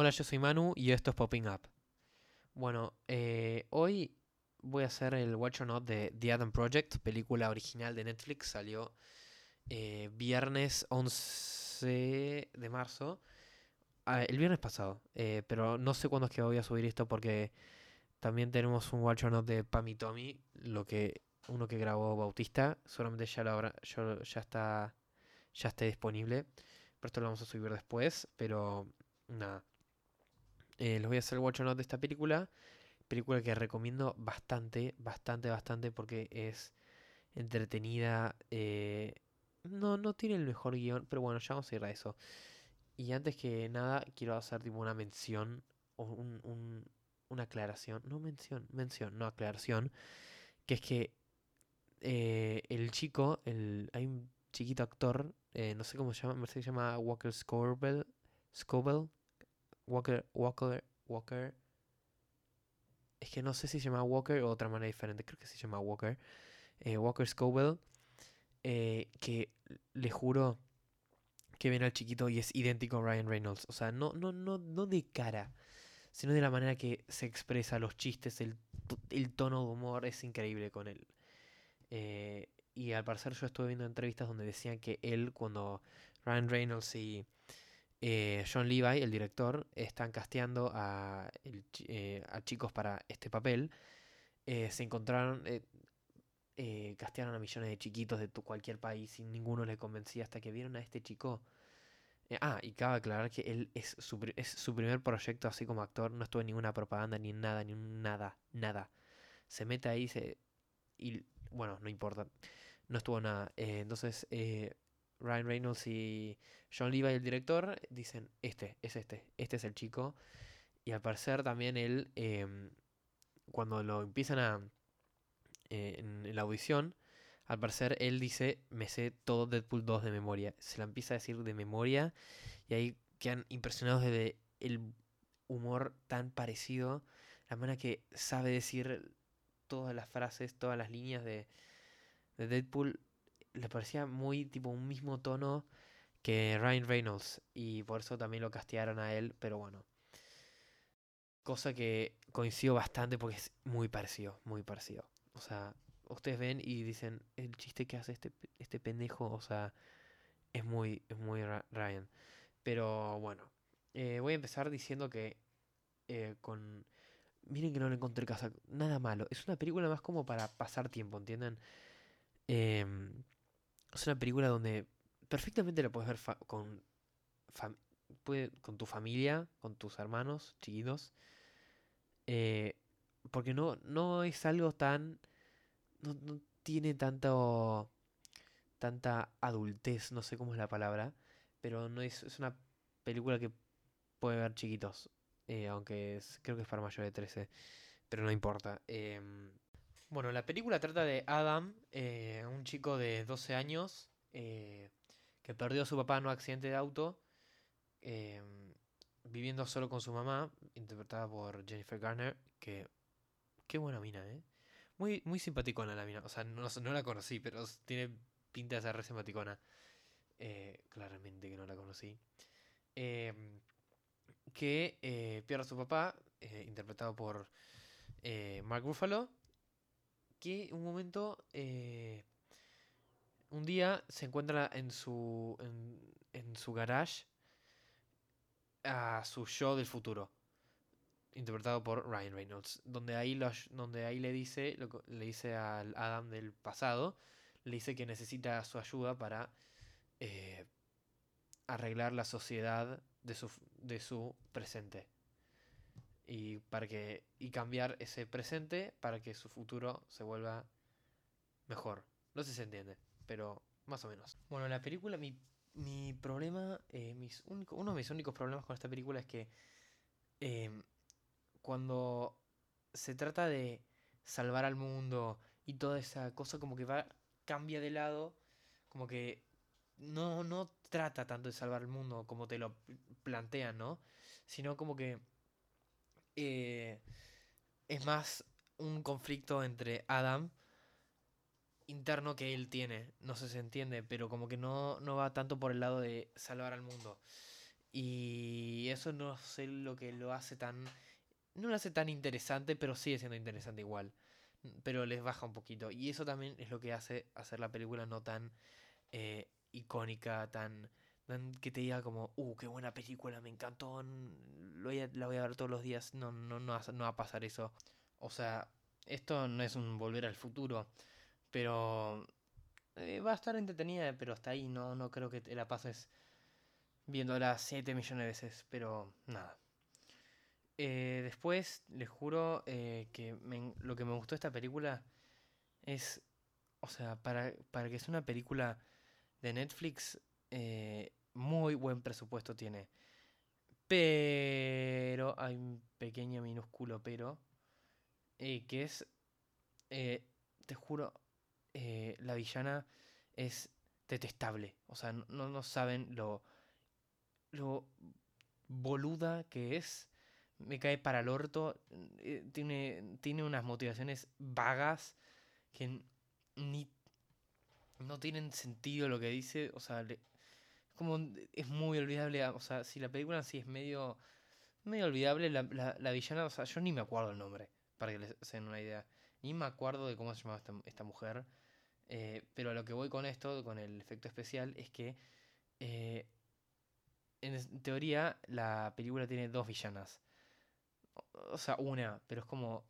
Hola, yo soy Manu y esto es Popping Up. Bueno, eh, hoy voy a hacer el Watch or Not de The Adam Project, película original de Netflix. Salió eh, viernes 11 de marzo. Ah, el viernes pasado, eh, pero no sé cuándo es que voy a subir esto porque también tenemos un Watch or Not de Pam y Tommy, lo que uno que grabó Bautista. Seguramente ya lo habrá, yo- ya está, ya esté disponible. Pero esto lo vamos a subir después, pero nada. Eh, les voy a hacer el Watch or Not de esta película. Película que recomiendo bastante, bastante, bastante porque es entretenida. eh, no, no tiene el mejor guion, pero bueno, ya vamos a ir a eso. Y antes que nada, quiero hacer tipo una mención o un- una aclaración. No mención, mención, no aclaración. Que es que eh, el chico, el, hay un chiquito actor, eh, no sé cómo se llama, me parece que se llama Walker Scobell. Scobell. Walker, Walker, Walker. Es que no sé si se llama Walker o otra manera diferente. Creo que se llama Walker. Eh, Walker Scobell. eh, que le juro que ven al chiquito y es idéntico a Ryan Reynolds. O sea, no, no, no, no de cara, sino de la manera que se expresa, los chistes, el tono de humor es increíble con él. Eh, y al parecer yo estuve viendo entrevistas donde decían que él, cuando Ryan Reynolds y eh, John Levi, el director, están casteando a, eh, chicos para este papel, eh, se encontraron, eh, castearon a millones de chiquitos de cualquier país y ninguno le convencía hasta que vieron a este chico. Ah, y cabe aclarar que él es su, es su primer proyecto así como actor, no estuvo en ninguna propaganda, ni nada, ni nada, nada. Se mete ahí se, y, bueno, no importa, no estuvo nada. Entonces, Ryan Reynolds y John Levi, el director, dicen, este, es este, este es el chico. Y al parecer también él, em, cuando lo empiezan a... eh, en, la audición, al parecer él dice, me sé todo Deadpool 2 de memoria. Se la empieza a decir de memoria y ahí quedan impresionados de el humor tan parecido, la manera que sabe decir todas las frases, todas las líneas de, de Deadpool, le parecía muy tipo un mismo tono que Ryan Reynolds y por eso también lo castearon a él, pero bueno. Cosa que coincido bastante porque es muy parecido, muy parecido. O sea, ustedes ven y dicen, el chiste que hace este, este pendejo, o sea, es muy, es muy Ryan. Pero bueno, eh, voy a empezar diciendo que eh, con... Miren que no le encontré casa, nada malo. Es una película más como para pasar tiempo, ¿entienden? Em, es una película donde perfectamente la puedes ver fa- con, con tu familia, con tus hermanos chiquitos. eh, porque no, no es algo tan... No, no tiene tanto... Tanta adultez, no sé cómo es la palabra. Pero no es, es una película que puede ver chiquitos. eh, aunque creo que es para mayores de 13. Pero no importa. em, bueno, la película trata de Adam, eh, un chico de 12 años eh, que perdió a su papá en un accidente de auto, em, viviendo solo con su mamá, interpretada por Jennifer Garner, que qué buena mina, ¿eh? Muy, muy simpaticona la mina, o sea, no, no la conocí, pero tiene pinta de ser re simpaticona. Eh, claramente que no la conocí. Que eh, pierde a su papá, eh, interpretado por eh, Mark Ruffalo, que un momento, eh, un día se encuentra en su, en, su garage a su yo del futuro, interpretado por Ryan Reynolds, donde ahí, donde ahí le dice, lo le dice al Adam del pasado, le dice que necesita su ayuda para eh, arreglar la sociedad de su, de su presente y para que y cambiar ese presente para que su futuro se vuelva mejor. No sé si se entiende, pero más o menos. Bueno, la película, mi, mi problema, eh, mis único- uno de mis únicos problemas con esta película es que em, cuando se trata de salvar al mundo y toda esa cosa como que va cambia de lado, como que no no trata tanto de salvar el mundo como te lo pl- plantean, ¿no? Sino como que eh, es más un conflicto entre Adam interno que él tiene. No sé si se entiende, pero como que no, no va tanto por el lado de salvar al mundo. Y eso no sé lo que lo hace tan... No lo hace tan interesante, pero sigue siendo interesante igual. Pero les baja un poquito. Y eso también es lo que hace hacer la película no tan eh, icónica, tan, tan, que te diga como, uh, qué buena película, me encantó, lo voy a, la voy a ver todos los días. No, no, no, no va a pasar eso. O sea, esto no es un volver al futuro, pero eh, va a estar entretenida, pero hasta ahí no, no creo que te la pases viéndola 7 millones de veces, pero nada. Eh, después, les juro eh, que lo que me gustó de esta película es, o sea, para, para que sea una película de Netflix, muy buen presupuesto tiene. Pero hay un pequeño minúsculo pero, que es, te juro, eh, la villana es detestable. O sea, no, no saben lo, lo boluda que es. Me cae para el orto. Eh, tiene, tiene unas motivaciones vagas que ni no tienen sentido lo que dice. O sea, como es muy olvidable. O sea, si la película sí es medio, medio olvidable, la, la, villana, o sea, yo ni me acuerdo el nombre, para que les den una idea. Ni me acuerdo de cómo se llamaba esta, mujer. Eh, pero a lo que voy con esto, con el efecto especial, es que eh, en teoría la película tiene dos villanas. O sea, una, pero es como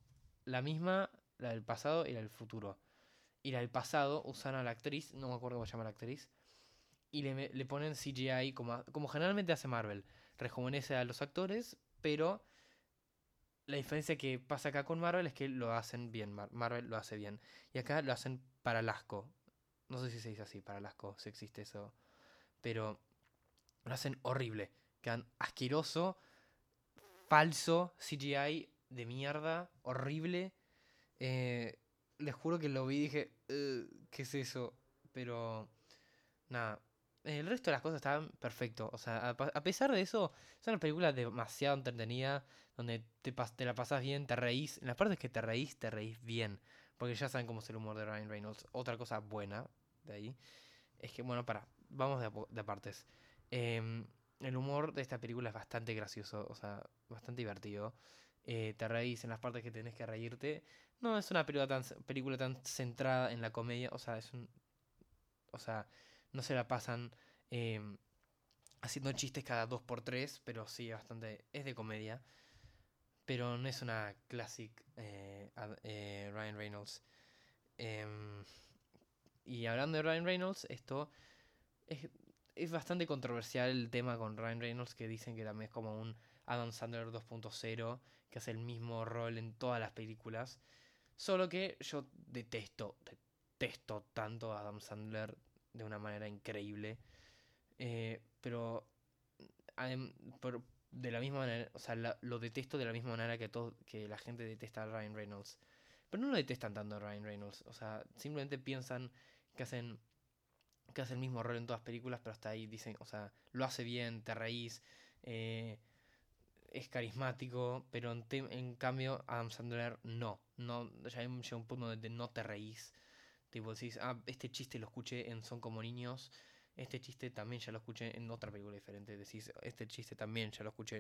la misma, la del pasado y la del futuro. Y la del pasado usan a la actriz, no me acuerdo cómo se llama la actriz, y le, le ponen CGI como, como generalmente hace Marvel. Rejuvenece a los actores, pero la diferencia que pasa acá con Marvel es que lo hacen bien. Marvel lo hace bien. Y acá lo hacen para Lasco. No sé si se dice así, para Lasco, si existe eso. Pero lo hacen horrible. Quedan asqueroso, falso, CGI de mierda, horrible. Eh, les juro que lo vi y dije, ¿qué es eso? Pero nada, el resto de las cosas estaban perfecto. O sea, a, pesar de eso, es una película demasiado entretenida, donde te, te la pasas bien, te reís. En las partes que te reís, te reís bien. Porque ya saben cómo es el humor de Ryan Reynolds. Otra cosa buena de ahí es que, bueno, para, vamos de, de partes. Em, el humor de esta película es bastante gracioso, o sea, bastante divertido. Eh, te reís en las partes que tenés que reírte. No es una película tan, película tan centrada en la comedia, o sea, es un. O sea no se la pasan em, haciendo chistes cada dos por tres, pero sí, bastante, es de comedia. Pero no es una classic eh, eh, Ryan Reynolds. Em, y hablando de Ryan Reynolds, esto es, es bastante controversial el tema con Ryan Reynolds, que dicen que también es como un Adam Sandler 2.0, que hace el mismo rol en todas las películas. Solo que yo detesto, detesto tanto a Adam Sandler de una manera increíble. Eh, pero de la misma manera, o sea, lo detesto de la misma manera que, todo, que la gente detesta a Ryan Reynolds. Pero no lo detestan tanto a Ryan Reynolds. O sea, simplemente piensan que hacen que hace el mismo rol en todas las películas, pero hasta ahí dicen, o sea, lo hace bien, te reís, eh, es carismático, pero en, en, cambio Adam Sandler no, no, ya llega un punto donde no te reís, Tipo, decís, ah, este chiste lo escuché en Son como niños, este chiste también ya lo escuché en otra película diferente. Decís, este chiste también ya lo escuché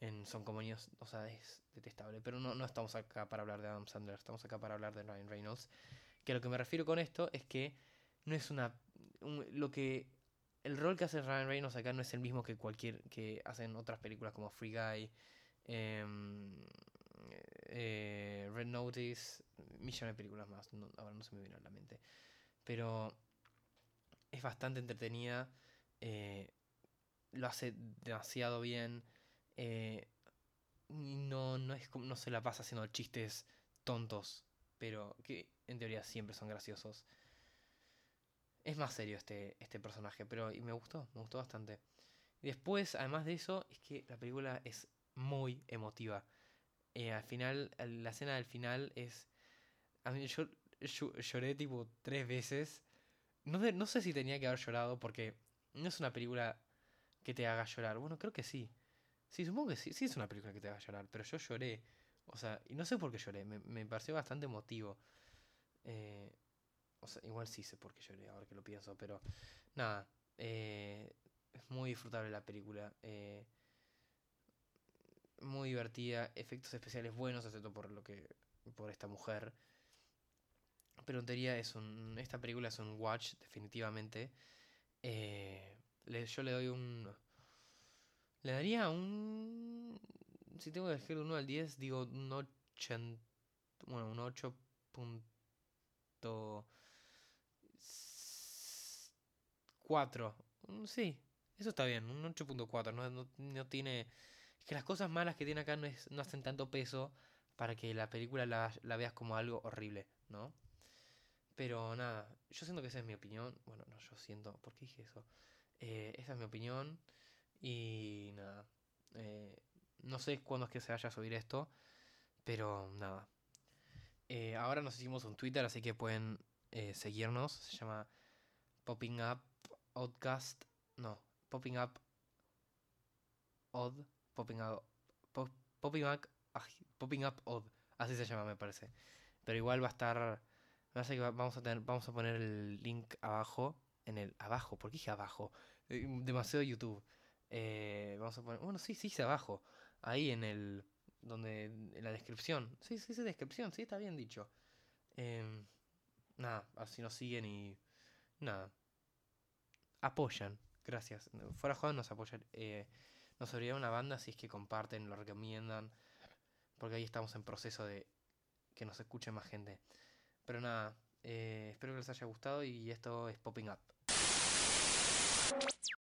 en, Son como niños. O sea, es detestable. Pero no, no estamos acá para hablar de Adam Sandler, estamos acá para hablar de Ryan Reynolds. Que a lo que me refiero con esto es que no es una. lo que. El rol que hace Ryan Reynolds acá no es el mismo que cualquier. que hacen otras películas como Free Guy. Em, eh, Red Notice, millones de películas más, ahora no se me viene a la mente. Pero es bastante entretenida, eh, lo hace demasiado bien, eh, no, no, es, no se la pasa haciendo chistes tontos, pero que en teoría siempre son graciosos. Es más serio este, este personaje, pero me gustó, me gustó bastante. Después, además de eso, es que la película es muy emotiva. Eh, al final, la escena del final es... A mí yo, lloré tipo tres veces. No, no sé si tenía que haber llorado porque no es una película que te haga llorar. Bueno, creo que sí. Sí, supongo que sí. Sí es una película que te haga llorar. Pero yo lloré. O sea, y no sé por qué lloré. Me, me pareció bastante emotivo. Eh, o sea, igual sí sé por qué lloré, ahora que lo pienso. Pero nada. Eh, es muy disfrutable la película. eh, muy divertida, efectos especiales buenos, excepto por lo que. por esta mujer. Pero en teoría es un. Esta película es un watch, definitivamente. Eh, yo le doy un. Le daría un. Si tengo que elegir de 1 al 10, digo un 80. Bueno, un 8.4. Mm, Sí, eso está bien, un 8.4. No, no, no tiene. Es que las cosas malas que tiene acá no, hacen tanto peso para que la película la, veas como algo horrible, ¿no? Pero nada, yo siento que esa es mi opinión. Bueno, no, yo siento. ¿Por qué dije eso? Eh, esa es mi opinión. Y nada. eh, no sé cuándo es que se vaya a subir esto. Pero nada. Eh, ahora nos hicimos un Twitter, así que pueden seguirnos. Se llama Popping Up Oddcast. No, Popping Up Odd. Popping Up. Pop- popping Up. ay, Popping Up Odd. Así se llama, me parece. Pero igual va a estar. Me parece que va- vamos a tener, vamos a poner el link abajo. En el. Abajo, ¿por qué dije abajo? Eh, demasiado YouTube. Eh, vamos a poner. Bueno, sí, sí, dice abajo. Ahí en el. Donde. En la descripción. Sí, sí, sí, descripción. Sí, está bien dicho. Em, nada, así nos siguen y. Nada. Apoyan. Gracias. Fuera juego nos apoyan. Eh, nos abriría una banda si es que comparten, lo recomiendan. Porque ahí estamos en proceso de que nos escuche más gente. Pero nada, eh, espero que les haya gustado y esto es Popping Up.